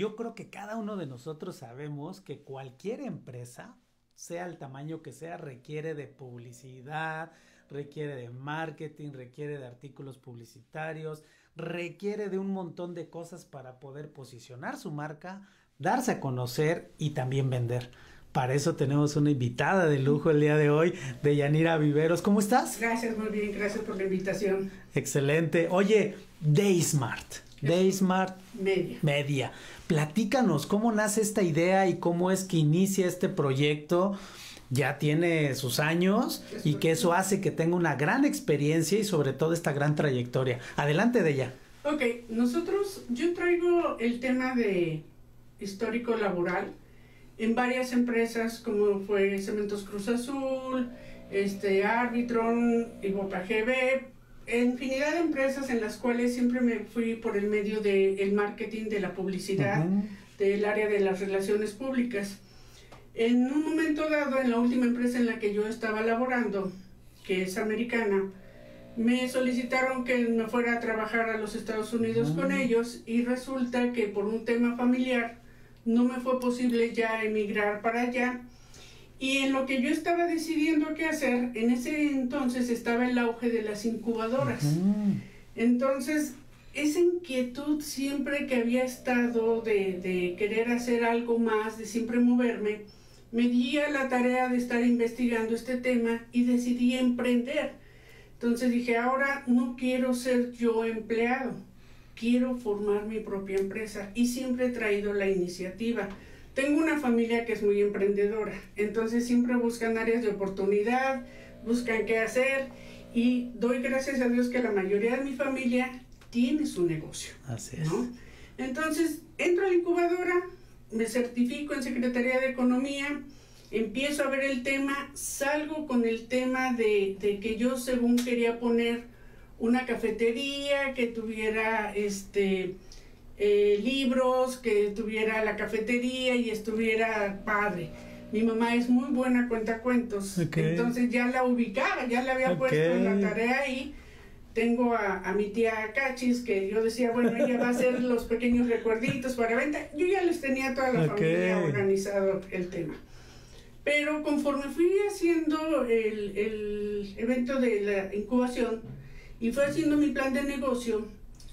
Yo creo que cada uno de nosotros sabemos que cualquier empresa, sea el tamaño que sea, requiere de publicidad, requiere de marketing, requiere de artículos publicitarios, requiere de un montón de cosas para poder posicionar su marca, darse a conocer y también vender. Para eso tenemos una invitada de lujo el día de hoy, de Yanira Viveros. ¿Cómo estás? Gracias, muy bien, gracias por la invitación. Excelente. Oye, Daysmart. Daysmart Media. Media. Platícanos cómo nace esta idea y cómo es que inicia este proyecto. Ya tiene sus años y que eso hace que tenga una gran experiencia y sobre todo esta gran trayectoria. Adelante de ella. Ok, nosotros, yo traigo el tema de histórico laboral en varias empresas como fue Cementos Cruz Azul, este Arbitron, Ibopa GB, infinidad de empresas en las cuales siempre me fui por el medio del marketing, de la publicidad, del área de las relaciones públicas. En un momento dado, en la última empresa en la que yo estaba laborando, que es americana, me solicitaron que me fuera a trabajar a los Estados Unidos con ellos y resulta que por un tema familiar no me fue posible ya emigrar para allá y en lo que yo estaba decidiendo qué hacer, en ese entonces estaba el auge de las incubadoras. Entonces, esa inquietud siempre que había estado de, de, querer hacer algo más, de siempre moverme, me di a la tarea de estar investigando este tema y decidí emprender. Entonces dije, ahora no quiero ser yo empleado, quiero formar mi propia empresa y siempre he traído la iniciativa. Tengo una familia que es muy emprendedora, entonces siempre buscan áreas de oportunidad, buscan qué hacer y doy gracias a Dios que la mayoría de mi familia tiene su negocio. Así es. Entonces entro a la incubadora, me certifico en Secretaría de Economía, empiezo a ver el tema, salgo con el tema de, de que yo según quería poner una cafetería que tuviera este eh, libros, que tuviera la cafetería y estuviera padre. Mi mamá es muy buena cuentacuentos, entonces ya la ubicaba, ya la había puesto en la tarea y tengo a, a, mi tía Cachis que yo decía, bueno, ella va a hacer los pequeños recuerditos para venta. Yo ya les tenía toda la familia organizado el tema. Pero conforme fui haciendo el, el evento de la incubación y fue haciendo mi plan de negocio,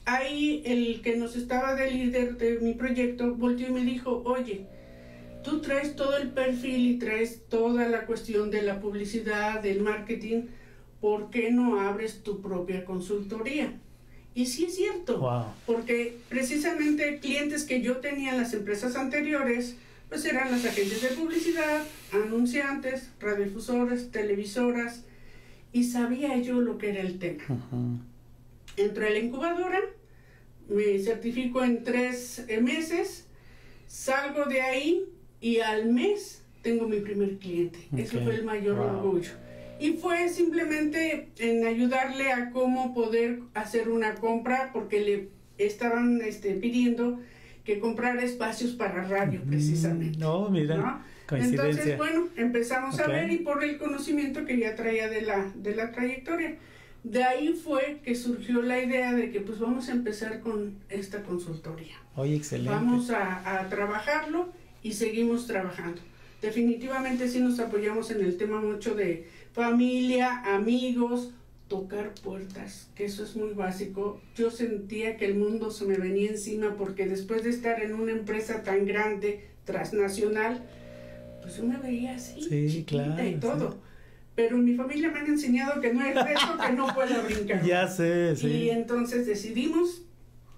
ahí el que nos estaba de líder de mi proyecto volteó y me dijo, oye, tú traes todo el perfil y traes toda la cuestión de la publicidad, del marketing, ¿por qué no abres tu propia consultoría? Y sí es cierto, porque precisamente clientes que yo tenía en las empresas anteriores, pues eran las agencias de publicidad, anunciantes, radiodifusores, televisoras, y sabía yo lo que era el tema. Entré a la incubadora, me certifico en tres eh, meses, salgo de ahí y al mes tengo mi primer cliente. Eso fue el mayor orgullo. Y fue simplemente en ayudarle a cómo poder hacer una compra porque le estaban este, pidiendo que comprara espacios para radio mm, precisamente. No, mira. Entonces, bueno, empezamos a ver y por el conocimiento que ya traía de la, de la trayectoria. De ahí fue que surgió la idea de que pues vamos a empezar con esta consultoría. Oye, excelente. Vamos a, a trabajarlo y seguimos trabajando. definitivamente sí nos apoyamos en el tema mucho de familia, amigos, tocar puertas, que eso es muy básico. Yo sentía que el mundo se me venía encima porque después de estar en una empresa tan grande, transnacional, pues yo me veía así, sí, claro, y todo. Pero mi familia me han enseñado que no hay reto que no pueda brincar. Ya sé, sí. Y entonces decidimos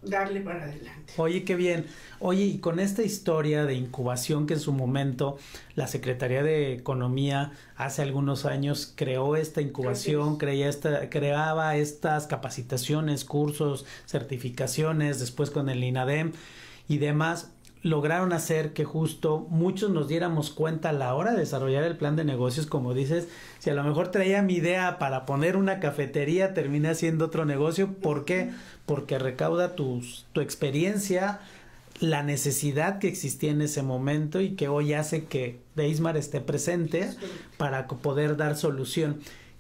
darle para adelante. Oye, qué bien. Oye, y con esta historia de incubación que en su momento la Secretaría de Economía hace algunos años creó esta incubación, creía esta, creaba estas capacitaciones, cursos, certificaciones, después con el INADEM y demás, lograron hacer que justo muchos nos diéramos cuenta a la hora de desarrollar el plan de negocios, como dices, si a lo mejor traía mi idea para poner una cafetería, termina siendo otro negocio, ¿por qué? Porque recauda tus, tu experiencia, la necesidad que existía en ese momento y que hoy hace que Deismar esté presente para poder dar solución.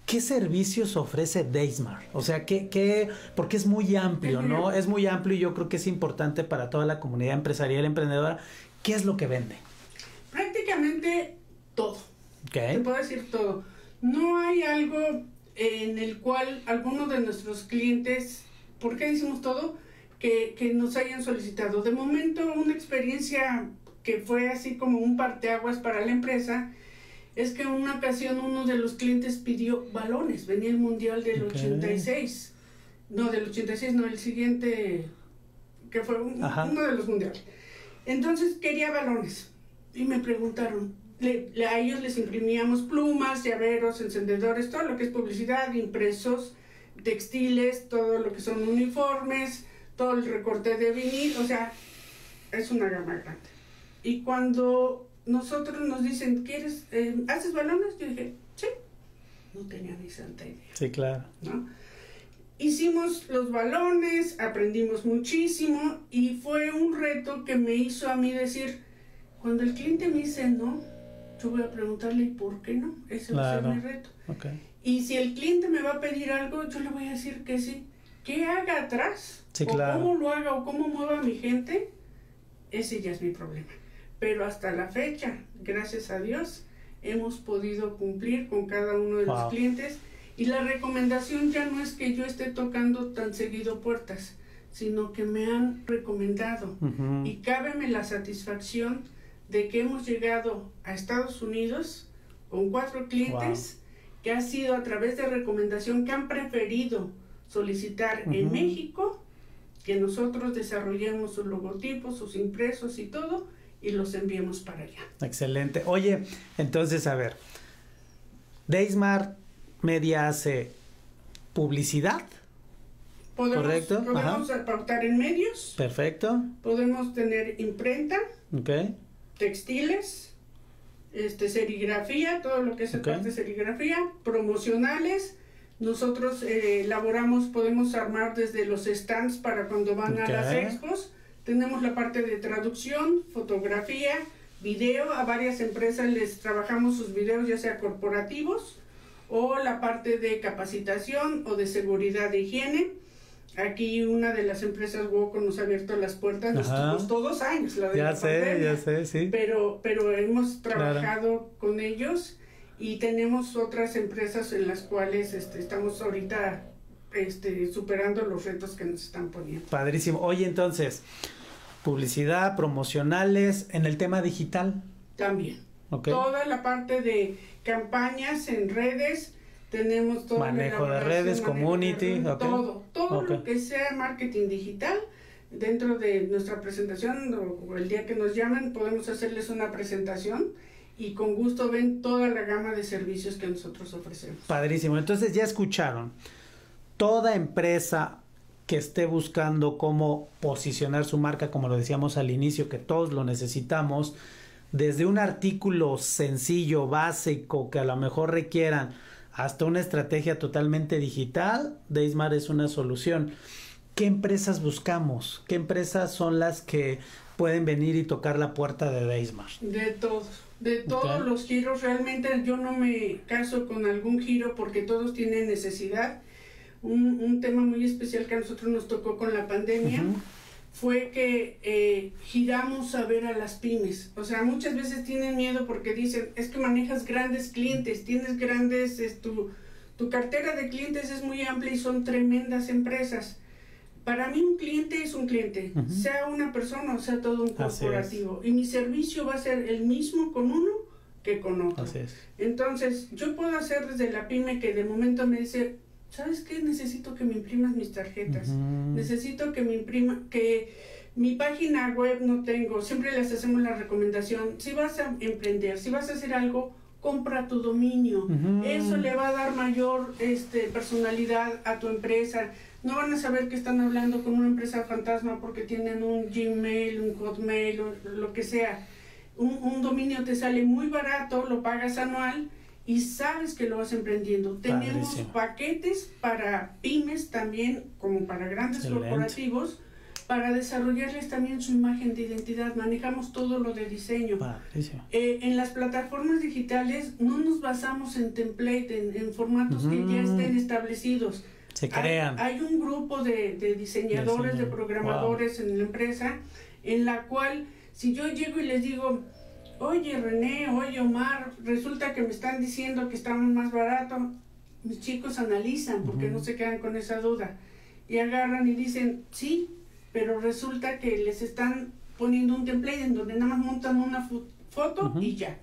¿Qué servicios ofrece Deismar? O sea, ¿qué, qué, porque es muy amplio, ¿no? Es muy amplio y yo creo que es importante para toda la comunidad empresarial emprendedora. ¿Qué es lo que vende? Prácticamente todo. Okay. Te puedo decir todo. No hay algo en el cual alguno de nuestros clientes, ¿por qué decimos todo? Que, que nos hayan solicitado. De momento, una experiencia que fue así como un parteaguas para la empresa es que en una ocasión uno de los clientes pidió balones, venía el mundial del 86, no del 86, no, el siguiente, que fue uno de los mundiales. Entonces quería balones y me preguntaron, a ellos les imprimíamos plumas, llaveros, encendedores, todo lo que es publicidad, impresos, textiles, todo lo que son uniformes, todo el recorte de vinil, o sea, es una gama grande. Y cuando nosotros nos dicen, ¿quieres, eh, haces balones? Yo dije, sí. No tenía ni santa idea. Sí, claro. ¿no? Hicimos los balones, aprendimos muchísimo y fue un reto que me hizo a mí decir, cuando el cliente me dice no, yo voy a preguntarle por qué no? Ese va a ser mi reto. Okay. Y si el cliente me va a pedir algo, yo le voy a decir que sí. ¿Qué haga atrás? Sí, o claro. cómo lo haga o cómo mueva mi gente, ese ya es mi problema pero hasta la fecha, gracias a Dios, hemos podido cumplir con cada uno de los clientes. Y la recomendación ya no es que yo esté tocando tan seguido puertas, sino que me han recomendado. Y cábeme la satisfacción de que hemos llegado a Estados Unidos con cuatro clientes que ha sido a través de recomendación que han preferido solicitar en México que nosotros desarrollemos sus logotipos, sus impresos y todo y los enviemos para allá. Excelente. Oye, entonces, a ver, Deismar Media hace publicidad. Podemos, ¿Correcto? Podemos pautar en medios. Perfecto. Podemos tener imprenta. Ok. Textiles. Este, serigrafía, todo lo que es Okay. parte de serigrafía. Promocionales. Nosotros eh, elaboramos, podemos armar desde los stands para cuando van a las expos. Tenemos la parte de traducción, fotografía, video. A varias empresas les trabajamos sus videos, ya sea corporativos o la parte de capacitación o de seguridad de higiene. Aquí una de las empresas Woco nos ha abierto las puertas, nos costó dos años la de Ya la sé, pandemia, ya sé, sí. Pero, pero hemos Claro. trabajado con ellos y tenemos otras empresas en las cuales este, estamos ahorita este, superando los retos que nos están poniendo. Padrísimo. Oye, entonces, publicidad, promocionales, en el tema digital. También. Ok. Toda la parte de campañas en redes, tenemos todo Manejo de redes, community, todo, todo lo que sea marketing digital. Dentro de nuestra presentación o, el día que nos llaman podemos hacerles una presentación y con gusto ven toda la gama de servicios que nosotros ofrecemos. Padrísimo. Entonces ya escucharon. Toda empresa que esté buscando cómo posicionar su marca, como lo decíamos al inicio, que todos lo necesitamos, desde un artículo sencillo, básico, que a lo mejor requieran, hasta una estrategia totalmente digital, Deismar es una solución. ¿Qué empresas buscamos? ¿Qué empresas son las que pueden venir y tocar la puerta de Deismar? De todos, de todos los giros, realmente yo no me caso con algún giro porque todos tienen necesidad. Un, un tema muy especial que a nosotros nos tocó con la pandemia fue que eh, giramos a ver a las pymes. O sea, muchas veces tienen miedo porque dicen, es que manejas grandes clientes, tienes grandes, es tu, tu cartera de clientes es muy amplia y son tremendas empresas. Para mí un cliente es un cliente, sea una persona o sea todo un corporativo. Y mi servicio va a ser el mismo con uno que con otro. Entonces, yo puedo hacer desde la pyme que de momento me dice, ¿sabes qué? Necesito que me imprimas mis tarjetas. Necesito que me imprima, que mi página web no tengo. Siempre les hacemos la recomendación. Si vas a emprender, si vas a hacer algo, compra tu dominio. Eso le va a dar mayor este, personalidad a tu empresa. No van a saber que están hablando con una empresa fantasma porque tienen un Gmail, un Hotmail, lo que sea. Un, un dominio te sale muy barato, lo pagas anual y sabes que lo vas emprendiendo. Tenemos paquetes para pymes también, como para grandes corporativos, para desarrollarles también su imagen de identidad. Manejamos todo lo de diseño. Eh, en las plataformas digitales no nos basamos en template, en, formatos que ya estén establecidos. Se crean. Hay, un grupo de, diseñadores, de programadores en la empresa, en la cual si yo llego y les digo, oye René, oye Omar, resulta que me están diciendo que estamos más barato. Mis chicos analizan porque no se quedan con esa duda. Y agarran y dicen, sí, pero resulta que les están poniendo un template en donde nada más montan una foto y ya.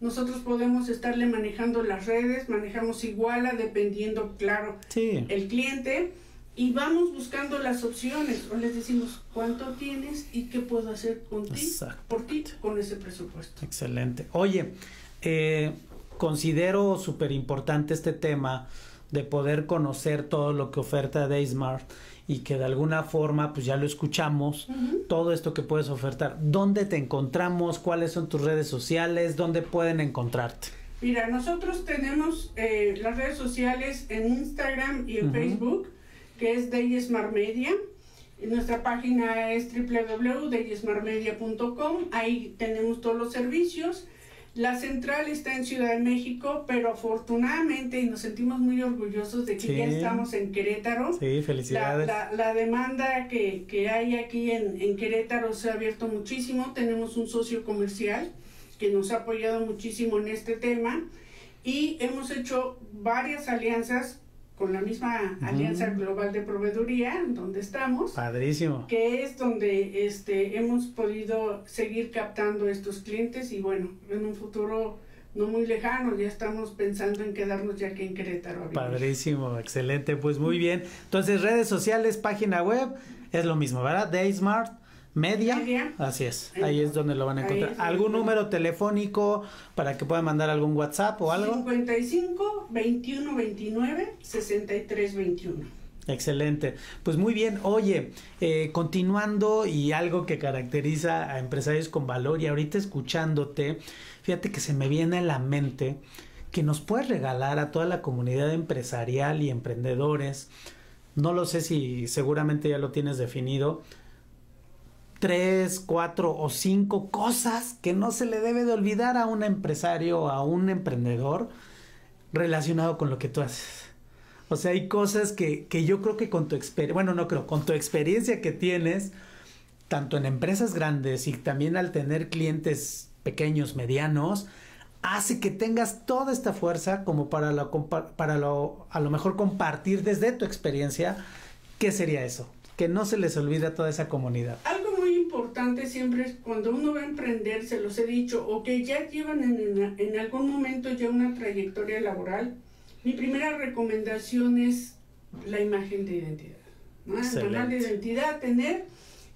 Nosotros podemos estarle manejando las redes, manejamos iguala dependiendo, claro, el cliente y vamos buscando las opciones o les decimos cuánto tienes y qué puedo hacer con ti, por ti con ese presupuesto. Excelente. Oye, eh, considero súper importante este tema de poder conocer todo lo que oferta Daysmart y que de alguna forma pues ya lo escuchamos, todo esto que puedes ofertar. ¿Dónde te encontramos? ¿Cuáles son tus redes sociales? ¿Dónde pueden encontrarte? Mira, nosotros tenemos eh, las redes sociales en Instagram y en Facebook que es Smart Media. Nuestra página es www.daysmartmedia.com. Ahí tenemos todos los servicios. La central está en Ciudad de México, pero afortunadamente y nos sentimos muy orgullosos de que ya estamos en Querétaro. Sí, felicidades. La, demanda que, hay aquí en, en, Querétaro se ha abierto muchísimo. Tenemos un socio comercial que nos ha apoyado muchísimo en este tema y hemos hecho varias alianzas con la misma Alianza Global de Proveeduría, donde estamos. Padrísimo. Que es donde este, hemos podido seguir captando estos clientes y bueno, en un futuro no muy lejano, ya estamos pensando en quedarnos ya aquí en Querétaro. Padrísimo, excelente, pues muy bien. Entonces, redes sociales, página web, es lo mismo, ¿verdad? Daysmart Media. Así es. Ahí es donde lo van a encontrar. ¿Algún número telefónico para que puedan mandar algún WhatsApp o algo? 55 21 29 63 21. Excelente. Pues muy bien. Oye, eh, continuando y algo que caracteriza a empresarios con valor y ahorita escuchándote, fíjate que se me viene a la mente que nos puedes regalar a toda la comunidad empresarial y emprendedores. No lo sé si seguramente ya lo tienes definido, tres, cuatro o cinco cosas que no se le debe de olvidar a un empresario, a un emprendedor relacionado con lo que tú haces. O sea, hay cosas que, que yo creo que con tu experiencia, bueno, no creo, con tu experiencia que tienes, tanto en empresas grandes y también al tener clientes pequeños, medianos, hace que tengas toda esta fuerza como para, para lo, a lo mejor compartir desde tu experiencia. ¿Qué sería eso? Que no se les olvide a toda esa comunidad importante siempre es cuando uno va a emprender, se los he dicho, o que ya llevan en, en, algún momento ya una trayectoria laboral, mi primera recomendación es la imagen de identidad. ¿no? La de identidad, tener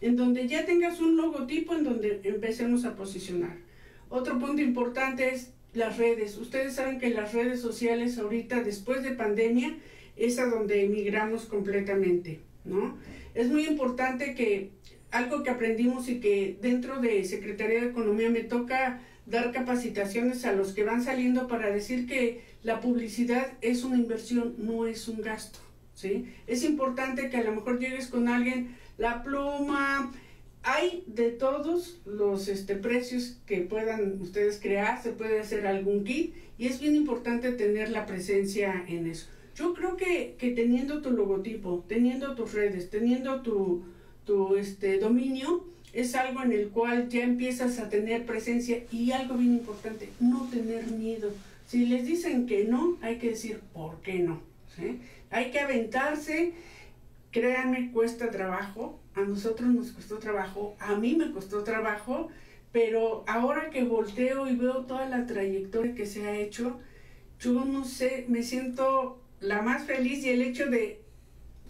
en donde ya tengas un logotipo en donde empecemos a posicionar. Otro punto importante es las redes. Ustedes saben que las redes sociales ahorita, después de pandemia, es a donde emigramos completamente, ¿no? Es muy importante que algo que aprendimos y que dentro de Secretaría de Economía me toca dar capacitaciones a los que van saliendo para decir que la publicidad es una inversión, no es un gasto. ¿sí? Es importante que a lo mejor llegues con alguien, la pluma, hay de todos los este, precios que puedan ustedes crear, se puede hacer algún kit y es bien importante tener la presencia en eso. Yo creo que, que teniendo tu logotipo, teniendo tus redes, teniendo tu, tu este, dominio, es algo en el cual ya empiezas a tener presencia y algo bien importante, no tener miedo. Si les dicen que no, hay que decir por qué no. Hay que aventarse, créanme, cuesta trabajo, a nosotros nos costó trabajo, a mí me costó trabajo, pero ahora que volteo y veo toda la trayectoria que se ha hecho, yo no sé, me siento la más feliz y el hecho de,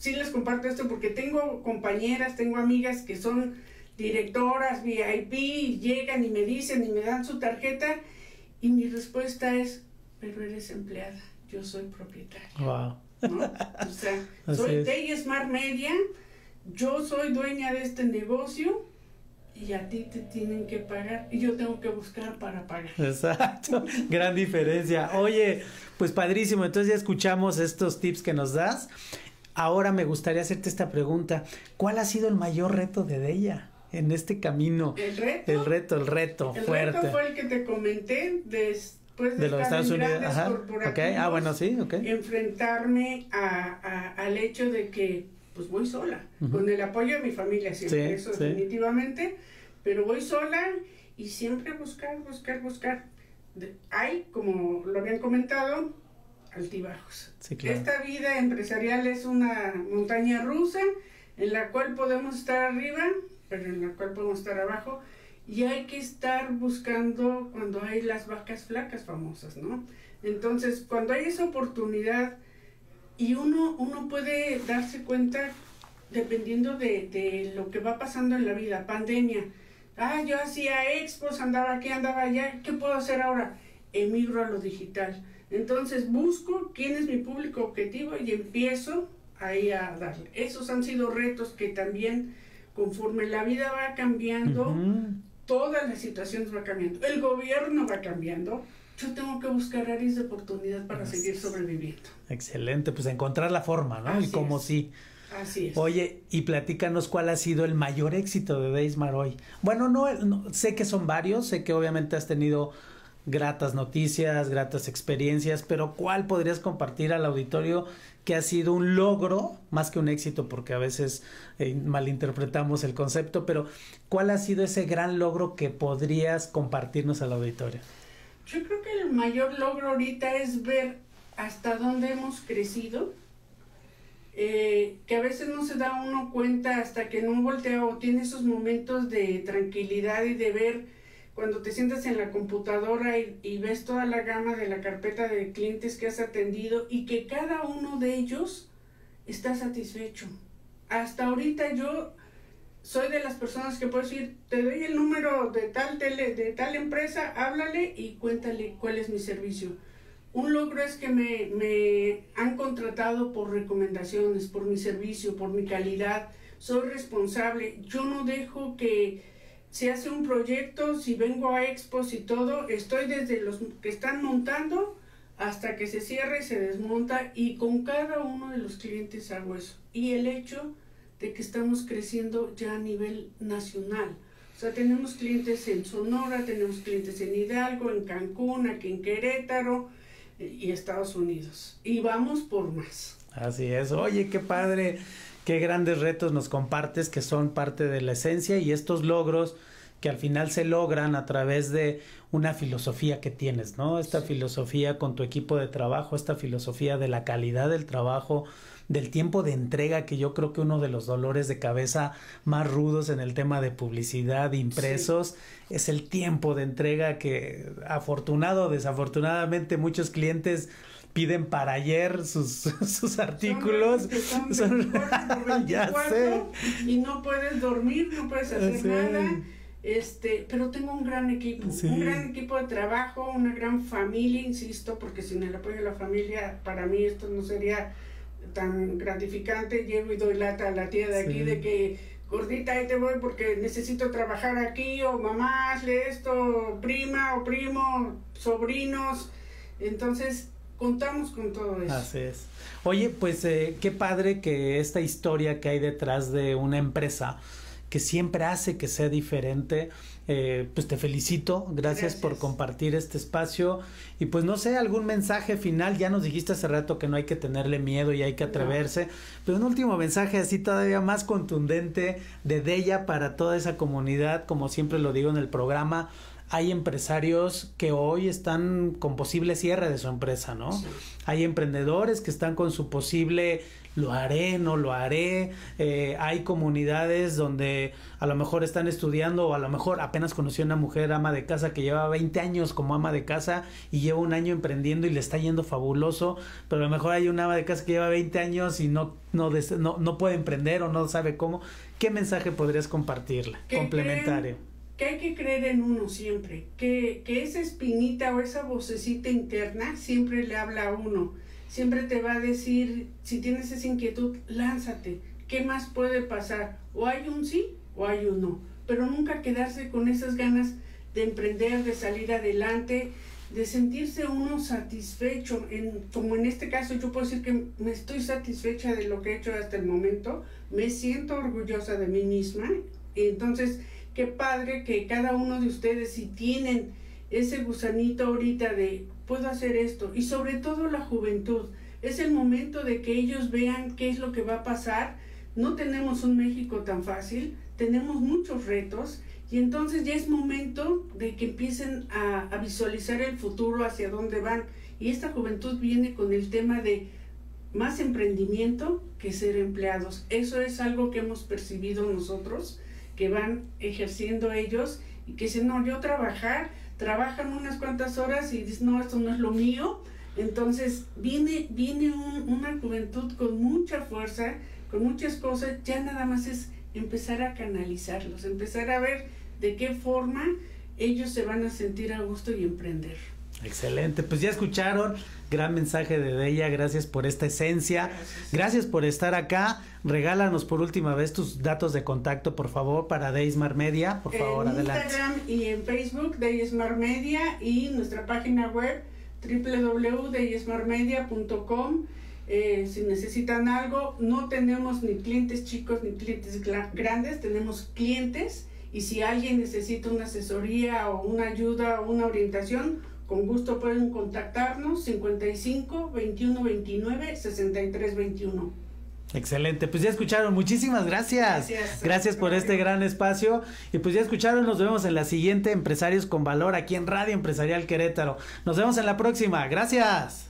sí les comparto esto porque tengo compañeras, tengo amigas que son directoras VIP, llegan y me dicen y me dan su tarjeta y mi respuesta es, pero eres empleada, yo soy propietaria. Wow. O sea, soy de Smart Media, yo soy dueña de este negocio y a ti te tienen que pagar y yo tengo que buscar para pagar. Exacto, gran diferencia. Oye, pues padrísimo, entonces ya escuchamos estos tips que nos das. Ahora me gustaría hacerte esta pregunta. ¿Cuál ha sido el mayor reto de ella en este camino? El reto. El reto, el reto, el fuerte. reto fue el que te comenté después de, los Estados Unidos. Ajá. Okay. Ah, bueno, sí, ok. Enfrentarme a, al hecho de que pues voy sola, con el apoyo de mi familia siempre, eso definitivamente, pero voy sola y siempre buscar, buscar, buscar. hay, como lo habían comentado, altibajos. Esta vida empresarial es una montaña rusa en la cual podemos estar arriba, pero en la cual podemos estar abajo. Y hay que estar buscando cuando hay las vacas flacas famosas, ¿no? Entonces, cuando hay esa oportunidad y uno, uno puede darse cuenta dependiendo de, de lo que va pasando en la vida, pandemia. Ah, yo hacía expos, andaba aquí, andaba allá, ¿qué puedo hacer ahora? Emigro a lo digital entonces busco quién es mi público objetivo y empiezo ahí a darle. Esos han sido retos que también conforme la vida va cambiando, todas las situaciones va cambiando, el gobierno va cambiando. Yo tengo que buscar áreas de oportunidad para seguir sobreviviendo. Excelente, pues encontrar la forma, ¿no? y como sí. Así es. Oye, y platícanos cuál ha sido el mayor éxito de Deismar hoy. Bueno, no, sé que son varios, sé que obviamente has tenido gratas noticias, gratas experiencias, pero ¿cuál podrías compartir al auditorio que ha sido un logro, más que un éxito, porque a veces eh, malinterpretamos el concepto, pero ¿cuál ha sido ese gran logro que podrías compartirnos al auditorio? Yo creo que el mayor logro ahorita es ver hasta dónde hemos crecido, eh, que a veces no se da uno cuenta hasta que no voltea o tiene esos momentos de tranquilidad y de ver cuando te sientas en la computadora y, ves toda la gama de la carpeta de clientes que has atendido y que cada uno de ellos está satisfecho. Hasta ahorita yo soy de las personas que puedo decir, te doy el número de tal tele, de tal empresa, háblale y cuéntale cuál es mi servicio. Un logro es que me, me han contratado por recomendaciones, por mi servicio, por mi calidad. Soy responsable. Yo no dejo que se hace un proyecto, si vengo a expos y todo, estoy desde los que están montando hasta que se cierre y se desmonta y con cada uno de los clientes hago eso. Y el hecho de que estamos creciendo ya a nivel nacional. O sea, tenemos clientes en Sonora, tenemos clientes en Hidalgo, en Cancún, aquí en Querétaro y Estados Unidos. Y vamos por más. Así es. Oye, qué padre qué grandes retos nos compartes que son parte de la esencia y estos logros que al final se logran a través de una filosofía que tienes, ¿no? Esta filosofía con tu equipo de trabajo, esta filosofía de la calidad del trabajo, del tiempo de entrega, que yo creo que uno de los dolores de cabeza más rudos en el tema de publicidad, impresos, es el tiempo de entrega que afortunado o desafortunadamente muchos clientes piden para ayer sus, sus artículos. Son, ya sé. Y no puedes dormir, no puedes hacer nada. Este, pero tengo un gran equipo, un gran equipo de trabajo, una gran familia, insisto, porque sin el apoyo de la familia, para mí esto no sería tan gratificante. Llego y doy lata a la tía de aquí de que, gordita, ahí te voy porque necesito trabajar aquí, o mamá, hazle esto, prima o primo, sobrinos. Entonces, contamos con todo eso. Así es. Oye, pues eh, qué padre que esta historia que hay detrás de una empresa que siempre hace que sea diferente. Eh, pues te felicito, gracias, por compartir este espacio y pues no sé, algún mensaje final, ya nos dijiste hace rato que no hay que tenerle miedo y hay que atreverse, pero un último mensaje así todavía más contundente de Della para toda esa comunidad, como siempre lo digo en el programa, hay empresarios que hoy están con posible cierre de su empresa, ¿no? Hay emprendedores que están con su posible lo haré, no lo haré. Eh, hay comunidades donde a lo mejor están estudiando o a lo mejor apenas conoció una mujer ama de casa que lleva 20 años como ama de casa y lleva un año emprendiendo y le está yendo fabuloso, pero a lo mejor hay una ama de casa que lleva 20 años y no, no, no, no puede emprender o no sabe cómo. ¿Qué mensaje podrías compartirle? Complementario que hay que creer en uno siempre, que, que esa espinita o esa vocecita interna siempre le habla a uno, siempre te va a decir, si tienes esa inquietud, lánzate, ¿qué más puede pasar? O hay un sí o hay un no, pero nunca quedarse con esas ganas de emprender, de salir adelante, de sentirse uno satisfecho, en, como en este caso yo puedo decir que me estoy satisfecha de lo que he hecho hasta el momento, me siento orgullosa de mí misma, entonces qué padre que cada uno de ustedes, si tienen ese gusanito ahorita de puedo hacer esto, y sobre todo la juventud, es el momento de que ellos vean qué es lo que va a pasar. No tenemos un México tan fácil, tenemos muchos retos y entonces ya es momento de que empiecen a, a, visualizar el futuro, hacia dónde van. Y esta juventud viene con el tema de más emprendimiento que ser empleados. Eso es algo que hemos percibido nosotros que van ejerciendo ellos y que dicen, no, yo trabajar, trabajan unas cuantas horas y dicen, no, esto no es lo mío. Entonces viene, viene una juventud con mucha fuerza, con muchas cosas, ya nada más es empezar a canalizarlos, empezar a ver de qué forma ellos se van a sentir a gusto y emprender. Excelente, pues ya escucharon, gran mensaje de ella, gracias por esta esencia, gracias. por estar acá, regálanos por última vez tus datos de contacto, por favor, para Deismar Media, por favor, en adelante. Instagram y en Facebook, Deismar Media, y nuestra página web, www.deismarmedia.com. Eh, si necesitan algo, no tenemos ni clientes chicos ni clientes grandes, tenemos clientes. Y si alguien necesita una asesoría o una ayuda o una orientación, con gusto pueden contactarnos 55 21 29 63 21. Excelente, pues ya escucharon, muchísimas gracias. Gracias, gracias por este gran espacio. Y pues ya escucharon, nos vemos en la siguiente Empresarios con Valor aquí en Radio Empresarial Querétaro. Nos vemos en la próxima, gracias.